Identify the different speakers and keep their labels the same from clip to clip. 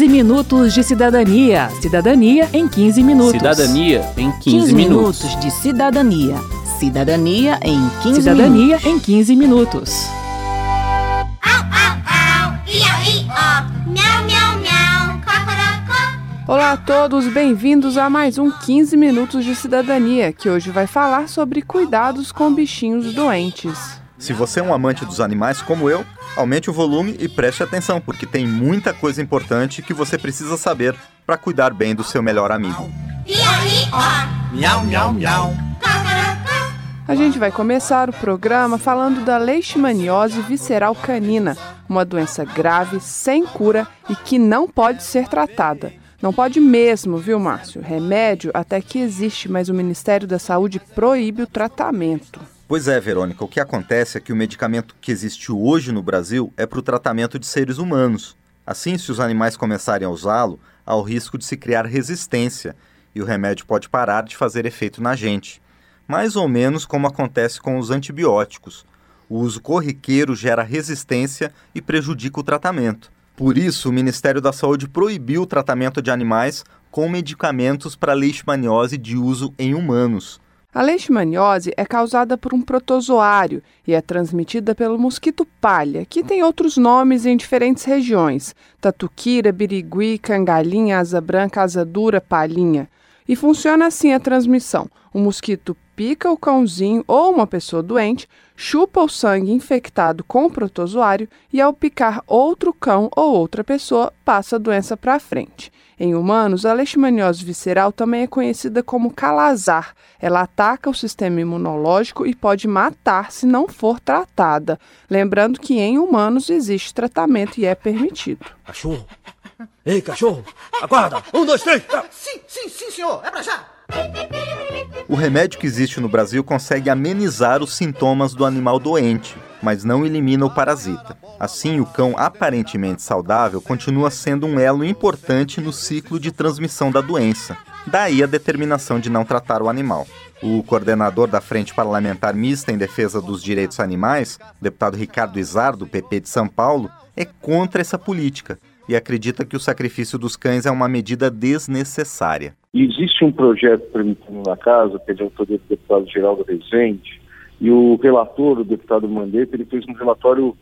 Speaker 1: 15 minutos de cidadania. Cidadania em 15 minutos.
Speaker 2: Cidadania em 15,
Speaker 1: 15
Speaker 2: minutos.
Speaker 1: minutos de cidadania. Cidadania em 15
Speaker 2: Cidadania
Speaker 1: minutos. em 15 minutos.
Speaker 3: Au, au, au, i, ó, miau, miau, miau, cocorocó.
Speaker 4: Olá a todos, bem-vindos a mais um 15 Minutos de Cidadania, que hoje vai falar sobre cuidados com bichinhos doentes.
Speaker 5: Se você é um amante dos animais como eu, aumente o volume e preste atenção, porque tem muita coisa importante que você precisa saber para cuidar bem do seu melhor amigo.
Speaker 6: Miau, miau, miau.
Speaker 4: A gente vai começar o programa falando da leishmaniose visceral canina, uma doença grave, sem cura e que não pode ser tratada. Não pode mesmo, viu, Márcio? Remédio até que existe, mas o Ministério da Saúde proíbe o tratamento.
Speaker 5: Pois é, Verônica, o que acontece é que o medicamento que existe hoje no Brasil é para o tratamento de seres humanos. Assim, se os animais começarem a usá-lo, há o risco de se criar resistência e o remédio pode parar de fazer efeito na gente. Mais ou menos como acontece com os antibióticos. O uso corriqueiro gera resistência e prejudica o tratamento. Por isso, o Ministério da Saúde proibiu o tratamento de animais com medicamentos para leishmaniose de uso em humanos.
Speaker 4: A leishmaniose é causada por um protozoário e é transmitida pelo mosquito palha, que tem outros nomes em diferentes regiões: tatuquira, birigui, cangalinha, asa branca, asa dura, palhinha. E funciona assim a transmissão: o mosquito pica o cãozinho ou uma pessoa doente, chupa o sangue infectado com o protozoário e, ao picar outro cão ou outra pessoa, passa a doença para frente. Em humanos, a leishmaniose visceral também é conhecida como calazar. Ela ataca o sistema imunológico e pode matar se não for tratada. Lembrando que em humanos existe tratamento e é permitido.
Speaker 6: Cachorro. Ei, cachorro. Aguarda. Um, dois, três.
Speaker 7: Sim, sim, sim, senhor. É pra já.
Speaker 5: O remédio que existe no Brasil consegue amenizar os sintomas do animal doente, mas não elimina o parasita. Assim, o cão aparentemente saudável continua sendo um elo importante no ciclo de transmissão da doença. Daí a determinação de não tratar o animal. O coordenador da Frente Parlamentar Mista em Defesa dos Direitos Animais, deputado Ricardo Izar, do PP de São Paulo, é contra essa política e acredita que o sacrifício dos cães é uma medida desnecessária.
Speaker 8: E existe um projeto tramitando na casa, que é de autoria do deputado Geraldo Rezende, e o relator, o deputado Mandetta, ele fez um relatório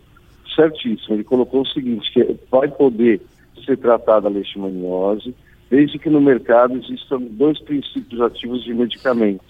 Speaker 8: certíssimo. Ele colocou o seguinte, que vai poder ser tratada a leishmaniose, desde que no mercado existam dois princípios ativos de medicamento,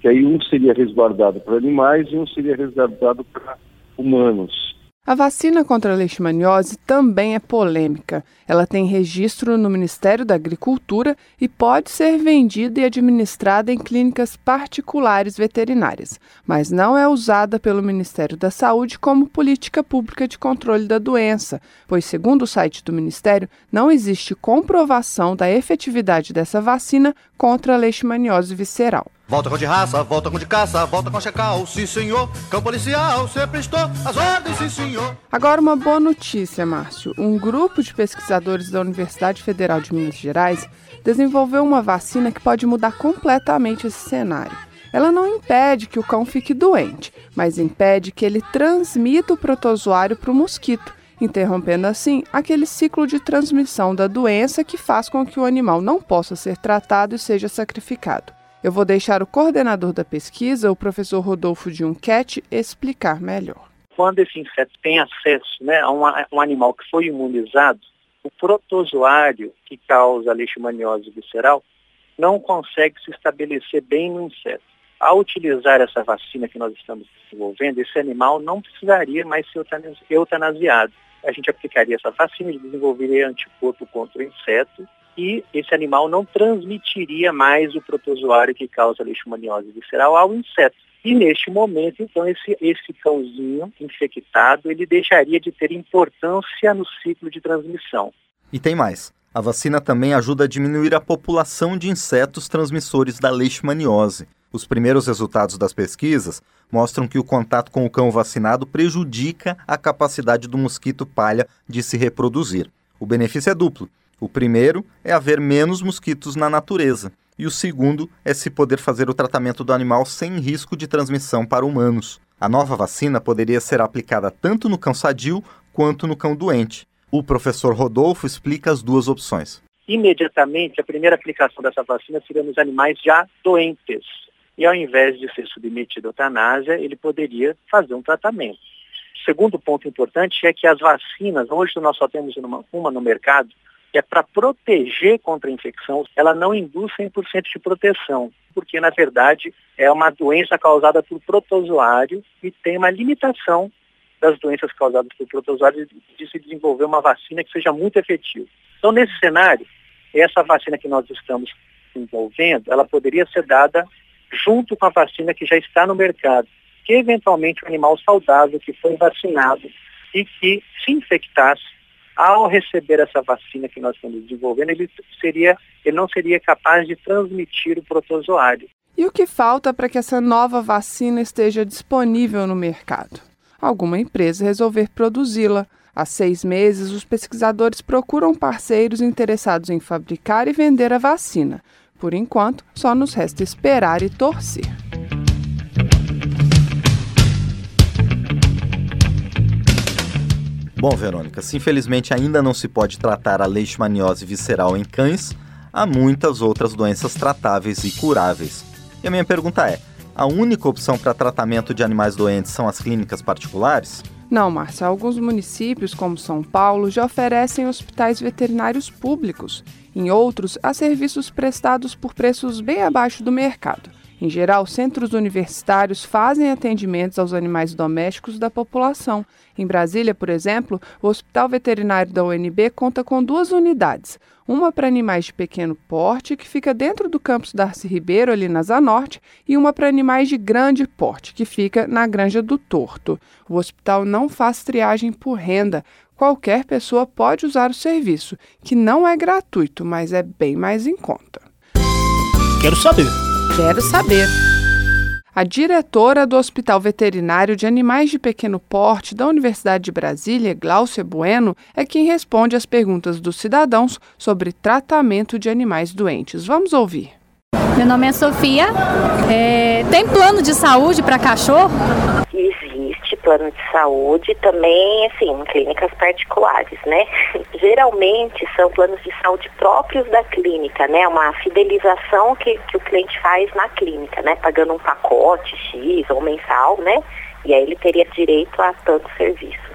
Speaker 8: que aí um seria resguardado para animais e um seria resguardado para humanos.
Speaker 4: A vacina contra a leishmaniose também é polêmica. Ela tem registro no Ministério da Agricultura e pode ser vendida e administrada em clínicas particulares veterinárias, mas não é usada pelo Ministério da Saúde como política pública de controle da doença, pois, segundo o site do Ministério, não existe comprovação da efetividade dessa vacina contra a leishmaniose visceral.
Speaker 6: Volta com de raça, volta com de caça, volta com checal, sim senhor. Cão policial, sempre estou às ordens, sim senhor.
Speaker 4: Agora, uma boa notícia, Márcio. Um grupo de pesquisadores da Universidade Federal de Minas Gerais desenvolveu uma vacina que pode mudar completamente esse cenário. Ela não impede que o cão fique doente, mas impede que ele transmita o protozoário para o mosquito, interrompendo assim aquele ciclo de transmissão da doença que faz com que o animal não possa ser tratado e seja sacrificado. Eu vou deixar o coordenador da pesquisa, o professor Rodolfo de explicar melhor.
Speaker 9: quando esse inseto tem acesso né, a um, a um animal que foi imunizado, o protozoário que causa a leishmaniose visceral não consegue se estabelecer bem no inseto. Ao utilizar essa vacina que nós estamos desenvolvendo, esse animal não precisaria mais ser eutanas- eutanasiado. A gente aplicaria essa vacina e desenvolveria anticorpo contra o inseto e esse animal não transmitiria mais o protozoário que causa a leishmaniose visceral ao inseto. E neste momento, então, esse, esse cãozinho infectado, ele deixaria de ter importância no ciclo de transmissão.
Speaker 5: E tem mais. A vacina também ajuda a diminuir a população de insetos transmissores da leishmaniose. Os primeiros resultados das pesquisas mostram que o contato com o cão vacinado prejudica a capacidade do mosquito palha de se reproduzir. O benefício é duplo. O primeiro é haver menos mosquitos na natureza, e o segundo é se poder fazer o tratamento do animal sem risco de transmissão para humanos. A nova vacina poderia ser aplicada tanto no cão sadio quanto no cão doente. O professor Rodolfo explica as duas opções.
Speaker 9: Imediatamente, a primeira aplicação dessa vacina seria nos animais já doentes. E ao invés de ser submetido à eutanásia, ele poderia fazer um tratamento. Segundo ponto importante é que as vacinas, hoje nós só temos uma, uma no mercado, que é para proteger contra a infecção, ela não induz 100% de proteção, porque na verdade é uma doença causada por protozoário e tem uma limitação das doenças causadas por protozoários de se desenvolver uma vacina que seja muito efetiva. Então, nesse cenário, essa vacina que nós estamos desenvolvendo, ela poderia ser dada junto com a vacina que já está no mercado, que eventualmente o animal saudável que foi vacinado e que se infectasse, ao receber essa vacina que nós estamos desenvolvendo, ele, seria, ele não seria capaz de transmitir o protozoário.
Speaker 4: E o que falta para que essa nova vacina esteja disponível no mercado? Alguma empresa resolver produzi-la. Há seis meses, os pesquisadores procuram parceiros interessados em fabricar e vender a vacina. Por enquanto, só nos resta esperar e torcer.
Speaker 5: Bom, Verônica, se infelizmente ainda não se pode tratar a leishmaniose visceral em cães, há muitas outras doenças tratáveis e curáveis. E a minha pergunta é: a única opção para tratamento de animais doentes são as clínicas particulares?
Speaker 4: Não, Márcia. Alguns municípios, como São Paulo, já oferecem hospitais veterinários públicos. Em outros, há serviços prestados por preços bem abaixo do mercado. Em geral, centros universitários fazem atendimentos aos animais domésticos da população. Em Brasília, por exemplo, o Hospital Veterinário da UNB conta com duas unidades. Uma para animais de pequeno porte, que fica dentro do campus Darcy Ribeiro, ali na Zanorte, e uma para animais de grande porte, que fica na Granja do Torto. O hospital não faz triagem por renda. Qualquer pessoa pode usar o serviço, que não é gratuito, mas é bem mais em conta.
Speaker 2: Quero saber.
Speaker 1: Quero saber.
Speaker 4: A diretora do Hospital Veterinário de Animais de Pequeno Porte da Universidade de Brasília, Glaucia Bueno, é quem responde às perguntas dos cidadãos sobre tratamento de animais doentes. Vamos ouvir.
Speaker 10: Meu nome é Sofia. É, tem plano de saúde para cachorro?
Speaker 11: Existe plano de saúde também, assim, em clínicas particulares, né? Geralmente são planos de saúde próprios da clínica, né? Uma fidelização que, que o cliente faz na clínica, né? Pagando um pacote X ou mensal, né? E aí ele teria direito a tantos serviços.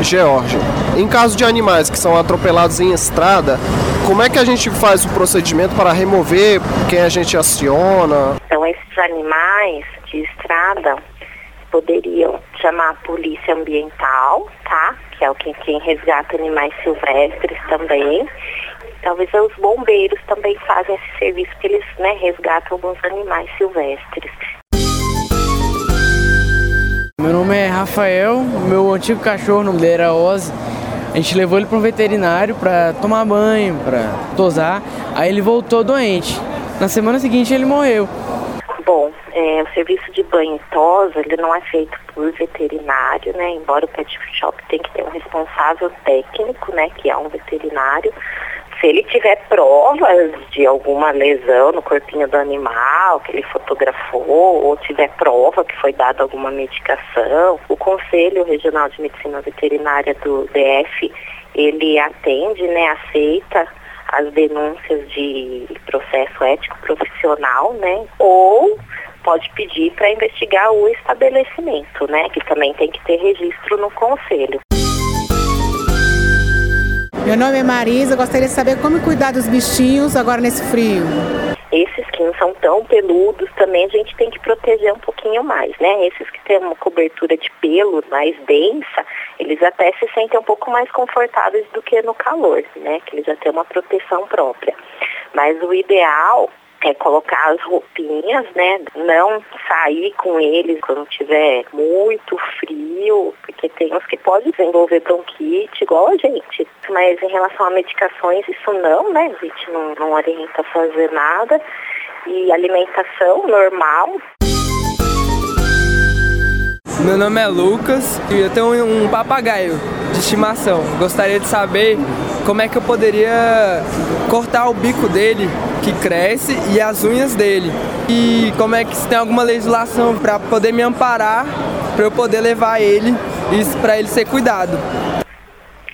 Speaker 12: George, em caso de animais que são atropelados em estrada, como é que a gente faz o procedimento para remover quem a gente aciona?
Speaker 11: Então esses animais de estrada poderiam chamar a polícia ambiental, tá? Que é o quem, quem resgata animais silvestres também. Talvez os bombeiros também fazem esse serviço, porque eles né, resgatam alguns animais silvestres.
Speaker 13: Meu nome é Rafael, meu antigo cachorro, o nome dele era Ozzy. A gente levou ele para um veterinário para tomar banho, para tosar. Aí ele voltou doente. Na semana seguinte ele morreu.
Speaker 11: Bom, é, o serviço de banho e tosa, ele não é feito por veterinário, né? Embora o pet shop tenha que ter um responsável técnico, né? Que é um veterinário. Se ele tiver provas de alguma lesão no corpinho do animal, que ele fotografou, ou tiver prova que foi dada alguma medicação, o Conselho Regional de Medicina Veterinária do DF, ele atende, né, aceita as denúncias de processo ético profissional, né, ou pode pedir para investigar o estabelecimento, né, que também tem que ter registro no conselho.
Speaker 14: Meu nome é Marisa, gostaria de saber como cuidar dos bichinhos agora nesse frio.
Speaker 11: Esses que não são tão peludos também a gente tem que proteger um pouquinho mais, né? Esses que têm uma cobertura de pelo mais densa, eles até se sentem um pouco mais confortáveis do que no calor, né? Que eles já têm uma proteção própria. Mas o ideal é colocar as roupinhas, né? Não sair com eles quando tiver muito frio, porque tem uns que podem desenvolver bronquite, igual a gente. Mas em relação a medicações, isso não, né? A gente não, não orienta a fazer nada. E alimentação normal.
Speaker 15: Meu nome é Lucas e eu tenho um papagaio de estimação. Gostaria de saber como é que eu poderia cortar o bico dele, que cresce, e as unhas dele. E como é que se tem alguma legislação para poder me amparar, para eu poder levar ele isso para ele ser cuidado.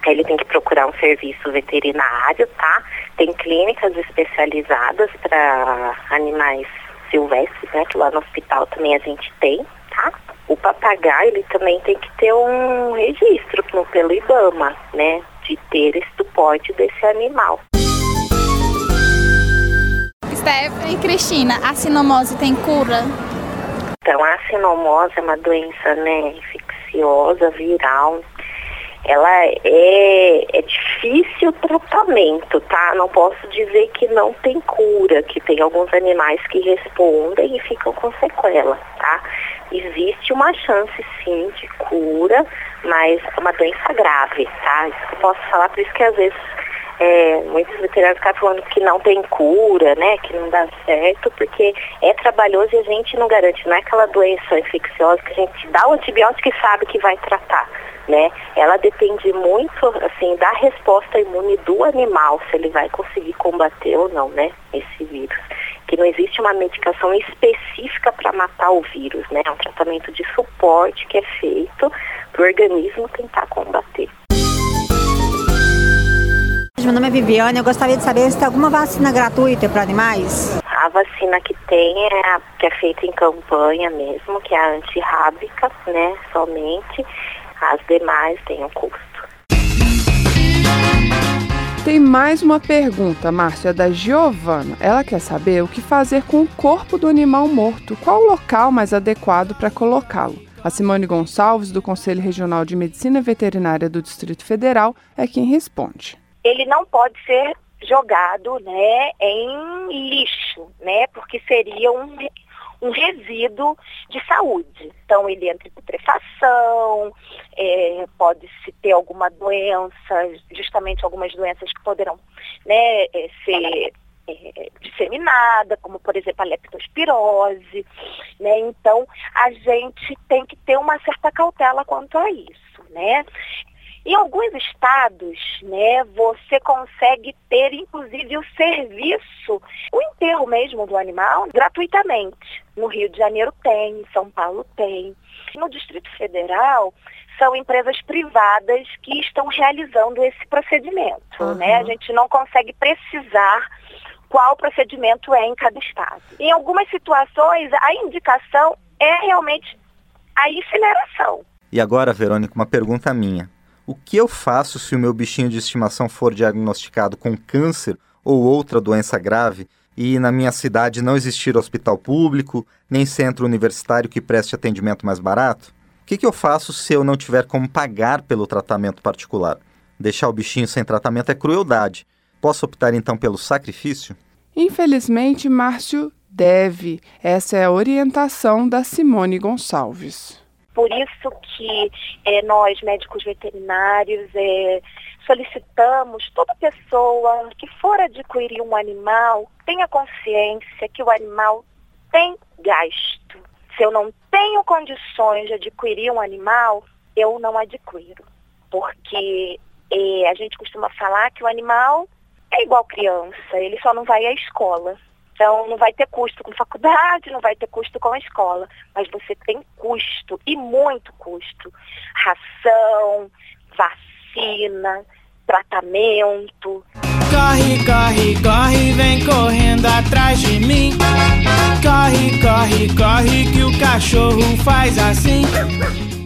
Speaker 11: Ele tem que procurar um serviço veterinário, tá? Tem clínicas especializadas para animais silvestres, né? Que lá no hospital também a gente tem, tá? O papagaio, ele também tem que ter um registro pelo IBAMA, né? De ter esse porte desse animal.
Speaker 10: Stephanie Cristina, a sinomose tem cura?
Speaker 11: Então, a sinomose é uma doença, né, infecciosa, viral. Ela é, é difícil o tratamento, tá? Não posso dizer que não tem cura, que tem alguns animais que respondem e ficam com sequela, tá? Existe uma chance sim de cura, mas é uma doença grave, tá? Isso que eu posso falar, por isso que às vezes é, muitos veterinários ficam falando que não tem cura, né, que não dá certo, porque é trabalhoso e a gente não garante, não é aquela doença infecciosa que a gente dá o antibiótico e sabe que vai tratar, né? Ela depende muito, assim, da resposta imune do animal, se ele vai conseguir combater ou não, né, esse vírus. Que não existe uma medicação específica para matar o vírus, né? É um tratamento de suporte que é feito para o organismo tentar combater.
Speaker 16: Meu nome é Viviane, eu gostaria de saber se tem alguma vacina gratuita para animais.
Speaker 11: A vacina que tem é a que é feita em campanha mesmo, que é a antirrábica, né, somente. As demais têm um custo.
Speaker 4: Tem mais uma pergunta, Márcia, é da Giovana. Ela quer saber o que fazer com o corpo do animal morto. Qual o local mais adequado para colocá-lo? A Simone Gonçalves, do Conselho Regional de Medicina Veterinária do Distrito Federal, é quem responde
Speaker 17: ele não pode ser jogado né, em lixo, né, porque seria um, um resíduo de saúde. Então ele entra em putrefação, é, pode-se ter alguma doença, justamente algumas doenças que poderão né, é, ser é, disseminada, como por exemplo a leptospirose, né? Então a gente tem que ter uma certa cautela quanto a isso, né? Em alguns estados, né, você consegue ter inclusive o serviço, o enterro mesmo do animal, gratuitamente. No Rio de Janeiro tem, em São Paulo tem. No Distrito Federal, são empresas privadas que estão realizando esse procedimento. Uhum. Né? A gente não consegue precisar qual procedimento é em cada estado. Em algumas situações, a indicação é realmente a incineração.
Speaker 5: E agora, Verônica, uma pergunta minha. O que eu faço se o meu bichinho de estimação for diagnosticado com câncer ou outra doença grave e na minha cidade não existir hospital público, nem centro universitário que preste atendimento mais barato? O que, que eu faço se eu não tiver como pagar pelo tratamento particular? Deixar o bichinho sem tratamento é crueldade. Posso optar então pelo sacrifício?
Speaker 4: Infelizmente, Márcio deve. Essa é a orientação da Simone Gonçalves.
Speaker 17: Por isso que é, nós, médicos veterinários, é, solicitamos toda pessoa que for adquirir um animal tenha consciência que o animal tem gasto. Se eu não tenho condições de adquirir um animal, eu não adquiro. Porque é, a gente costuma falar que o animal é igual criança, ele só não vai à escola. Então, não vai ter custo com faculdade, não vai ter custo com a escola, mas você tem custo, e muito custo. Ração, vacina, tratamento.
Speaker 18: Corre, corre, corre, vem correndo atrás de mim. Corre, corre, corre, que o cachorro faz assim.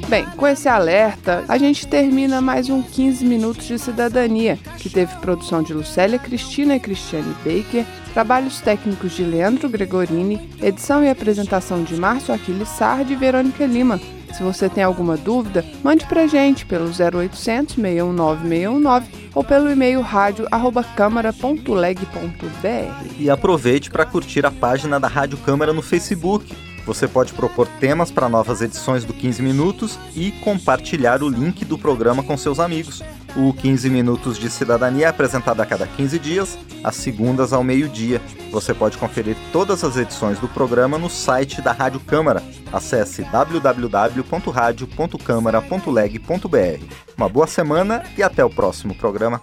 Speaker 4: Bem, com esse alerta, a gente termina mais um 15 Minutos de Cidadania, que teve produção de Lucélia Cristina e Cristiane Baker, trabalhos técnicos de Leandro Gregorini, edição e apresentação de Márcio Aquiles Sardi e Verônica Lima. Se você tem alguma dúvida, mande pra gente pelo 0800 619 619 ou pelo e-mail rádio@câmara.leg.br.
Speaker 5: E aproveite para curtir a página da Rádio Câmara no Facebook você pode propor temas para novas edições do 15 Minutos e compartilhar o link do programa com seus amigos. O 15 Minutos de Cidadania é apresentado a cada 15 dias, às segundas ao meio-dia. Você pode conferir todas as edições do programa no site da Rádio Câmara. Acesse www.radio.câmara.leg.br. Uma boa semana e até o próximo programa.